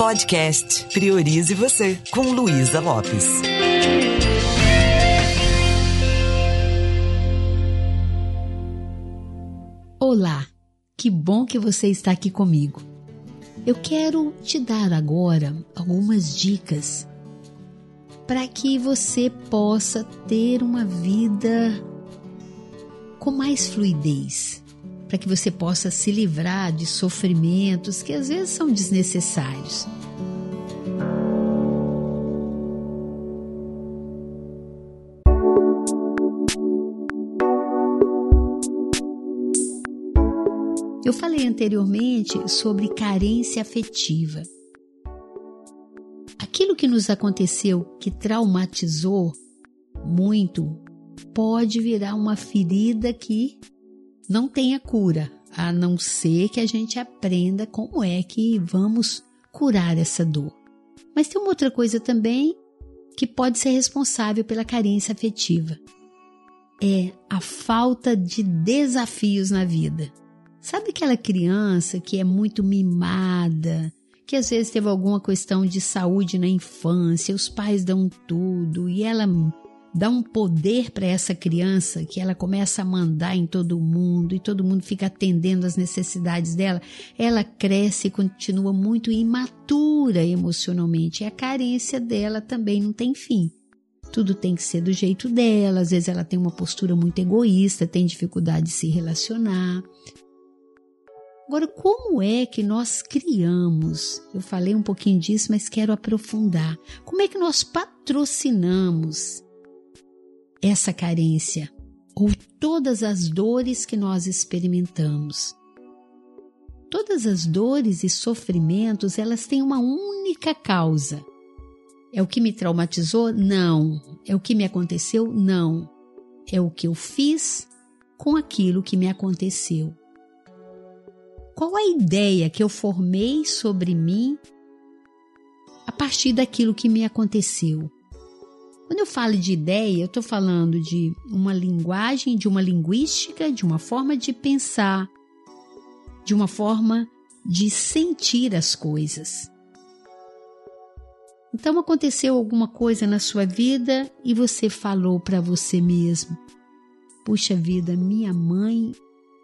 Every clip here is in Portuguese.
Podcast Priorize Você, com Luísa Lopes. Olá, que bom que você está aqui comigo. Eu quero te dar agora algumas dicas para que você possa ter uma vida com mais fluidez, para que você possa se livrar de sofrimentos que às vezes são desnecessários. Eu falei anteriormente sobre carência afetiva. Aquilo que nos aconteceu que traumatizou muito pode virar uma ferida que não tenha cura, a não ser que a gente aprenda como é que vamos curar essa dor. Mas tem uma outra coisa também que pode ser responsável pela carência afetiva. É a falta de desafios na vida. Sabe aquela criança que é muito mimada, que às vezes teve alguma questão de saúde na infância, os pais dão tudo e ela dá um poder para essa criança que ela começa a mandar em todo mundo e todo mundo fica atendendo às necessidades dela, ela cresce e continua muito imatura emocionalmente. E a carência dela também não tem fim. Tudo tem que ser do jeito dela, às vezes ela tem uma postura muito egoísta, tem dificuldade de se relacionar. Agora, como é que nós criamos? Eu falei um pouquinho disso, mas quero aprofundar. Como é que nós patrocinamos essa carência ou todas as dores que nós experimentamos. Todas as dores e sofrimentos, elas têm uma única causa. É o que me traumatizou? Não. É o que me aconteceu? Não. É o que eu fiz com aquilo que me aconteceu. Qual a ideia que eu formei sobre mim a partir daquilo que me aconteceu? Quando eu falo de ideia, eu estou falando de uma linguagem, de uma linguística, de uma forma de pensar, de uma forma de sentir as coisas. Então aconteceu alguma coisa na sua vida e você falou para você mesmo: Puxa vida, minha mãe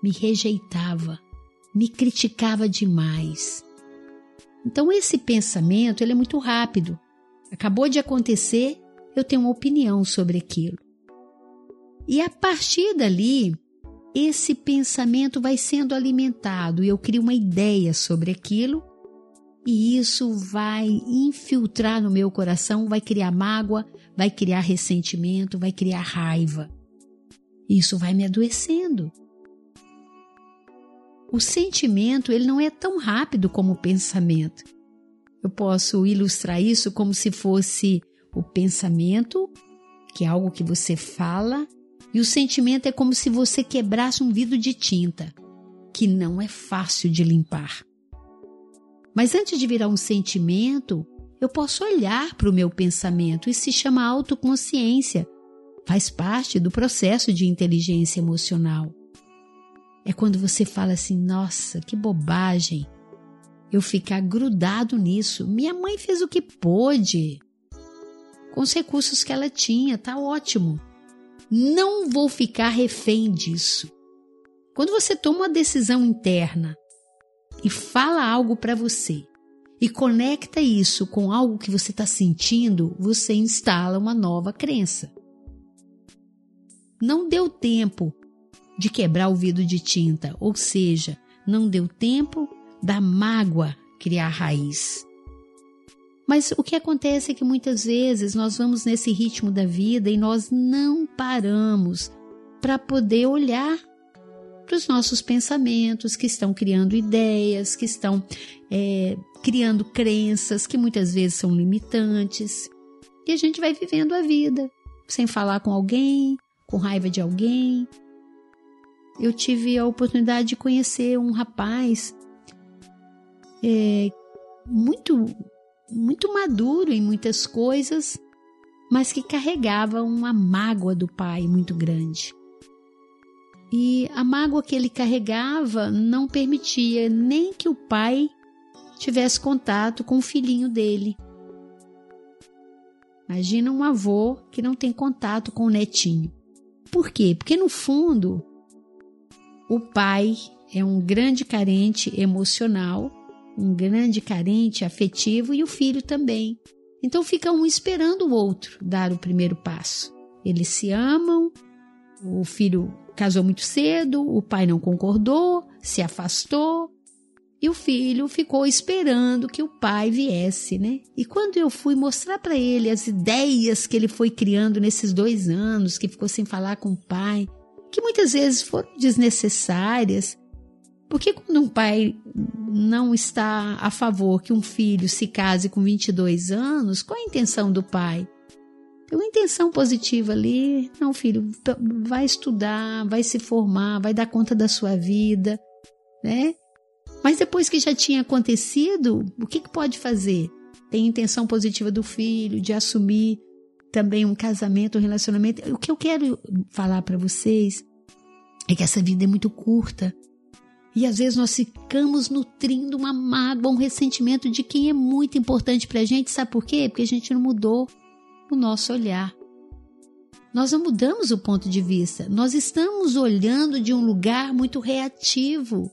me rejeitava, me criticava demais. Então esse pensamento ele é muito rápido. Acabou de acontecer, eu tenho uma opinião sobre aquilo. E a partir dali, esse pensamento vai sendo alimentado e eu crio uma ideia sobre aquilo, e isso vai infiltrar no meu coração, vai criar mágoa, vai criar ressentimento, vai criar raiva. Isso vai me adoecendo. O sentimento, ele não é tão rápido como o pensamento. Eu posso ilustrar isso como se fosse o pensamento, que é algo que você fala, e o sentimento é como se você quebrasse um vidro de tinta, que não é fácil de limpar. Mas antes de virar um sentimento, eu posso olhar para o meu pensamento e se chama autoconsciência. Faz parte do processo de inteligência emocional. É quando você fala assim: nossa, que bobagem eu ficar grudado nisso. Minha mãe fez o que pôde com os recursos que ela tinha, tá ótimo. Não vou ficar refém disso. Quando você toma uma decisão interna e fala algo para você e conecta isso com algo que você está sentindo, você instala uma nova crença. Não deu tempo de quebrar o vidro de tinta, ou seja, não deu tempo da mágoa criar raiz. Mas o que acontece é que muitas vezes nós vamos nesse ritmo da vida e nós não paramos para poder olhar para os nossos pensamentos que estão criando ideias, que estão é, criando crenças que muitas vezes são limitantes. E a gente vai vivendo a vida sem falar com alguém, com raiva de alguém. Eu tive a oportunidade de conhecer um rapaz é, muito muito maduro em muitas coisas, mas que carregava uma mágoa do pai muito grande. E a mágoa que ele carregava não permitia nem que o pai tivesse contato com o filhinho dele. Imagina um avô que não tem contato com o netinho. Por quê? Porque no fundo, o pai é um grande carente emocional, um grande carente afetivo e o filho também. Então fica um esperando o outro dar o primeiro passo. Eles se amam, o filho casou muito cedo, o pai não concordou, se afastou, e o filho ficou esperando que o pai viesse, né? E quando eu fui mostrar para ele as ideias que ele foi criando nesses dois anos, que ficou sem falar com o pai, que muitas vezes foram desnecessárias, porque quando um pai não está a favor que um filho se case com 22 anos, qual é a intenção do pai? Tem uma intenção positiva ali. Não, filho, vai estudar, vai se formar, vai dar conta da sua vida, né? Mas depois que já tinha acontecido, o que, que pode fazer? Tem intenção positiva do filho de assumir também um casamento, um relacionamento. O que eu quero falar para vocês é que essa vida é muito curta. E às vezes nós ficamos nutrindo uma mágoa, um ressentimento de quem é muito importante para a gente. Sabe por quê? Porque a gente não mudou o nosso olhar. Nós não mudamos o ponto de vista. Nós estamos olhando de um lugar muito reativo.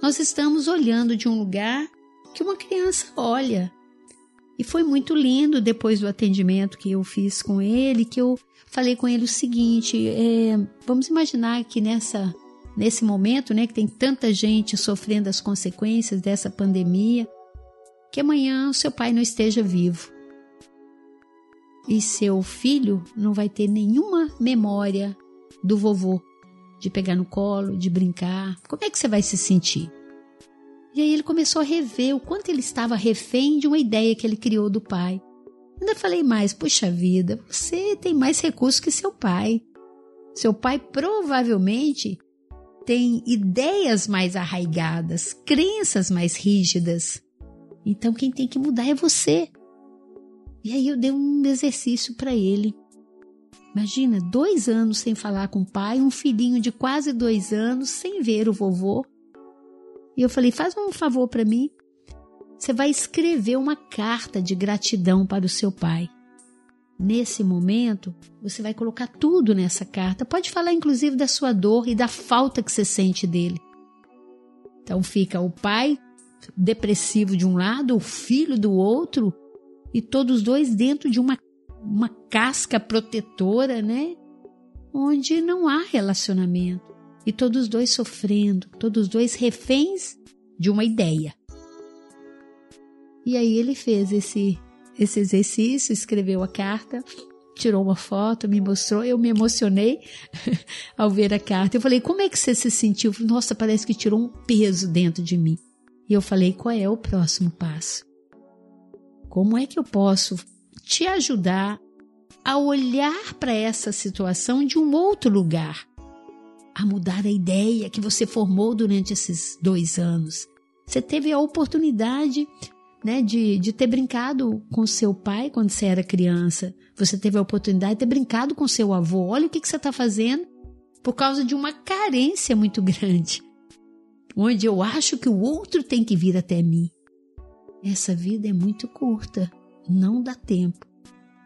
Nós estamos olhando de um lugar que uma criança olha. E foi muito lindo depois do atendimento que eu fiz com ele, que eu falei com ele o seguinte: é, vamos imaginar que nessa nesse momento, né, que tem tanta gente sofrendo as consequências dessa pandemia, que amanhã o seu pai não esteja vivo. E seu filho não vai ter nenhuma memória do vovô de pegar no colo, de brincar. Como é que você vai se sentir? E aí ele começou a rever o quanto ele estava refém de uma ideia que ele criou do pai. Ainda falei mais, puxa vida, você tem mais recursos que seu pai. Seu pai provavelmente tem ideias mais arraigadas, crenças mais rígidas. Então quem tem que mudar é você. E aí eu dei um exercício para ele. Imagina, dois anos sem falar com o pai, um filhinho de quase dois anos sem ver o vovô. E eu falei: faz um favor para mim. Você vai escrever uma carta de gratidão para o seu pai. Nesse momento, você vai colocar tudo nessa carta. Pode falar inclusive da sua dor e da falta que você sente dele. Então fica o pai depressivo de um lado, o filho do outro, e todos dois dentro de uma, uma casca protetora, né? Onde não há relacionamento. E todos dois sofrendo, todos dois reféns de uma ideia. E aí ele fez esse, esse exercício, escreveu a carta, tirou uma foto, me mostrou, eu me emocionei ao ver a carta. Eu falei, como é que você se sentiu? Nossa, parece que tirou um peso dentro de mim. E eu falei, qual é o próximo passo? Como é que eu posso te ajudar a olhar para essa situação de um outro lugar? A mudar a ideia que você formou durante esses dois anos. Você teve a oportunidade né, de, de ter brincado com seu pai quando você era criança. Você teve a oportunidade de ter brincado com seu avô. Olha o que, que você está fazendo por causa de uma carência muito grande. Onde eu acho que o outro tem que vir até mim. Essa vida é muito curta, não dá tempo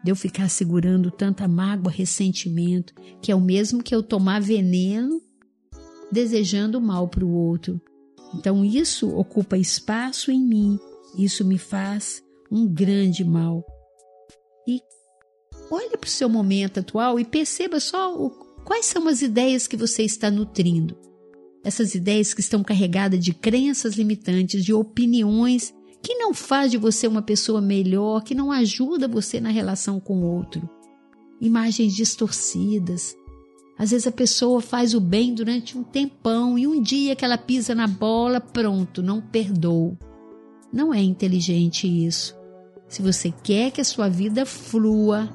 de eu ficar segurando tanta mágoa, ressentimento, que é o mesmo que eu tomar veneno desejando mal para o outro. Então isso ocupa espaço em mim, isso me faz um grande mal. E olhe para o seu momento atual e perceba só o, quais são as ideias que você está nutrindo. Essas ideias que estão carregadas de crenças limitantes, de opiniões que não faz de você uma pessoa melhor, que não ajuda você na relação com o outro. Imagens distorcidas. Às vezes a pessoa faz o bem durante um tempão e um dia que ela pisa na bola, pronto, não perdoa. Não é inteligente isso. Se você quer que a sua vida flua,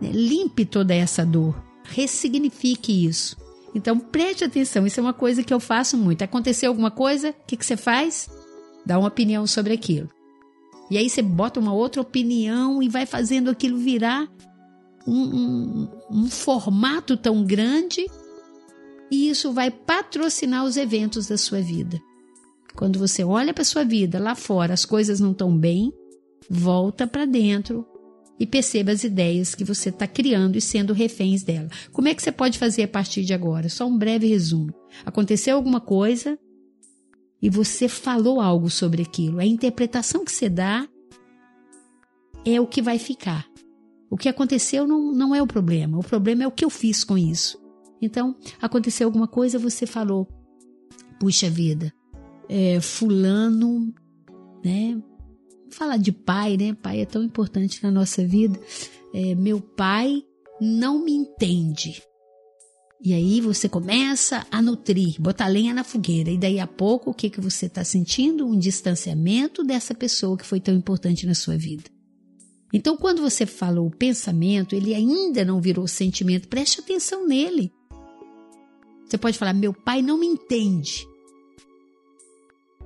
né, limpe toda essa dor, ressignifique isso. Então preste atenção, isso é uma coisa que eu faço muito. Aconteceu alguma coisa, o que, que você faz? dá uma opinião sobre aquilo. E aí você bota uma outra opinião e vai fazendo aquilo virar um, um, um formato tão grande e isso vai patrocinar os eventos da sua vida. Quando você olha para sua vida lá fora, as coisas não estão bem, volta para dentro e perceba as ideias que você está criando e sendo reféns dela. Como é que você pode fazer a partir de agora? Só um breve resumo. Aconteceu alguma coisa e você falou algo sobre aquilo. A interpretação que você dá é o que vai ficar. O que aconteceu não, não é o problema. O problema é o que eu fiz com isso. Então, aconteceu alguma coisa, você falou: puxa vida, é, Fulano, né? falar de pai, né? Pai é tão importante na nossa vida. É, meu pai não me entende. E aí você começa a nutrir, botar lenha na fogueira. E daí a pouco, o que, que você está sentindo? Um distanciamento dessa pessoa que foi tão importante na sua vida. Então, quando você falou o pensamento, ele ainda não virou sentimento. Preste atenção nele. Você pode falar, meu pai não me entende.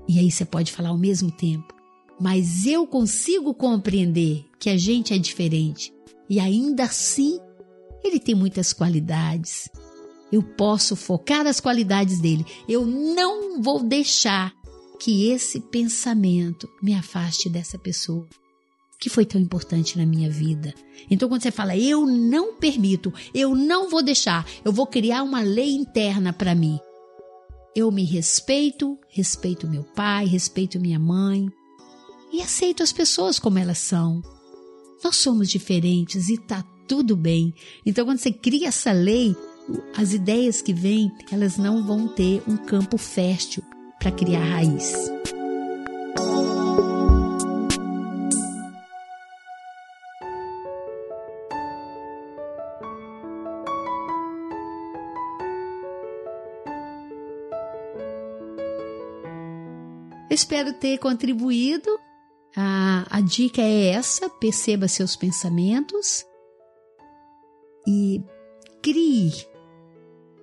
E aí você pode falar ao mesmo tempo, mas eu consigo compreender que a gente é diferente e ainda assim ele tem muitas qualidades. Eu posso focar as qualidades dele. Eu não vou deixar que esse pensamento me afaste dessa pessoa que foi tão importante na minha vida. Então, quando você fala, eu não permito, eu não vou deixar, eu vou criar uma lei interna para mim. Eu me respeito, respeito meu pai, respeito minha mãe, e aceito as pessoas como elas são. Nós somos diferentes e tá tudo bem. Então, quando você cria essa lei, as ideias que vêm, elas não vão ter um campo fértil para criar raiz. Espero ter contribuído a, a dica é essa: perceba seus pensamentos e crie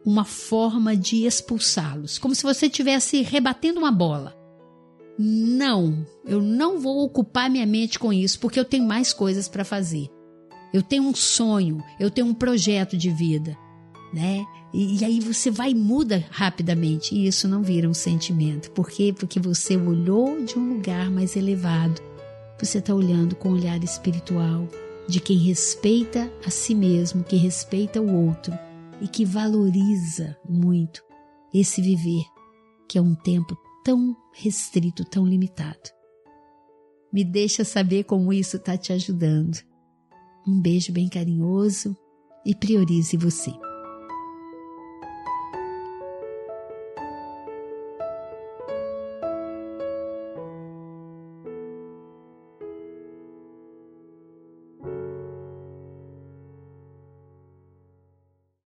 uma forma de expulsá-los, como se você estivesse rebatendo uma bola. Não, eu não vou ocupar minha mente com isso, porque eu tenho mais coisas para fazer. Eu tenho um sonho, eu tenho um projeto de vida, né? E, e, aí você vai e muda rapidamente e isso não vira um sentimento. Por quê? Porque você olhou de um lugar mais elevado. Você está olhando com um olhar espiritual de quem respeita a si mesmo, que respeita o outro e que valoriza muito esse viver, que é um tempo tão restrito, tão limitado. Me deixa saber como isso está te ajudando. Um beijo bem carinhoso e priorize você.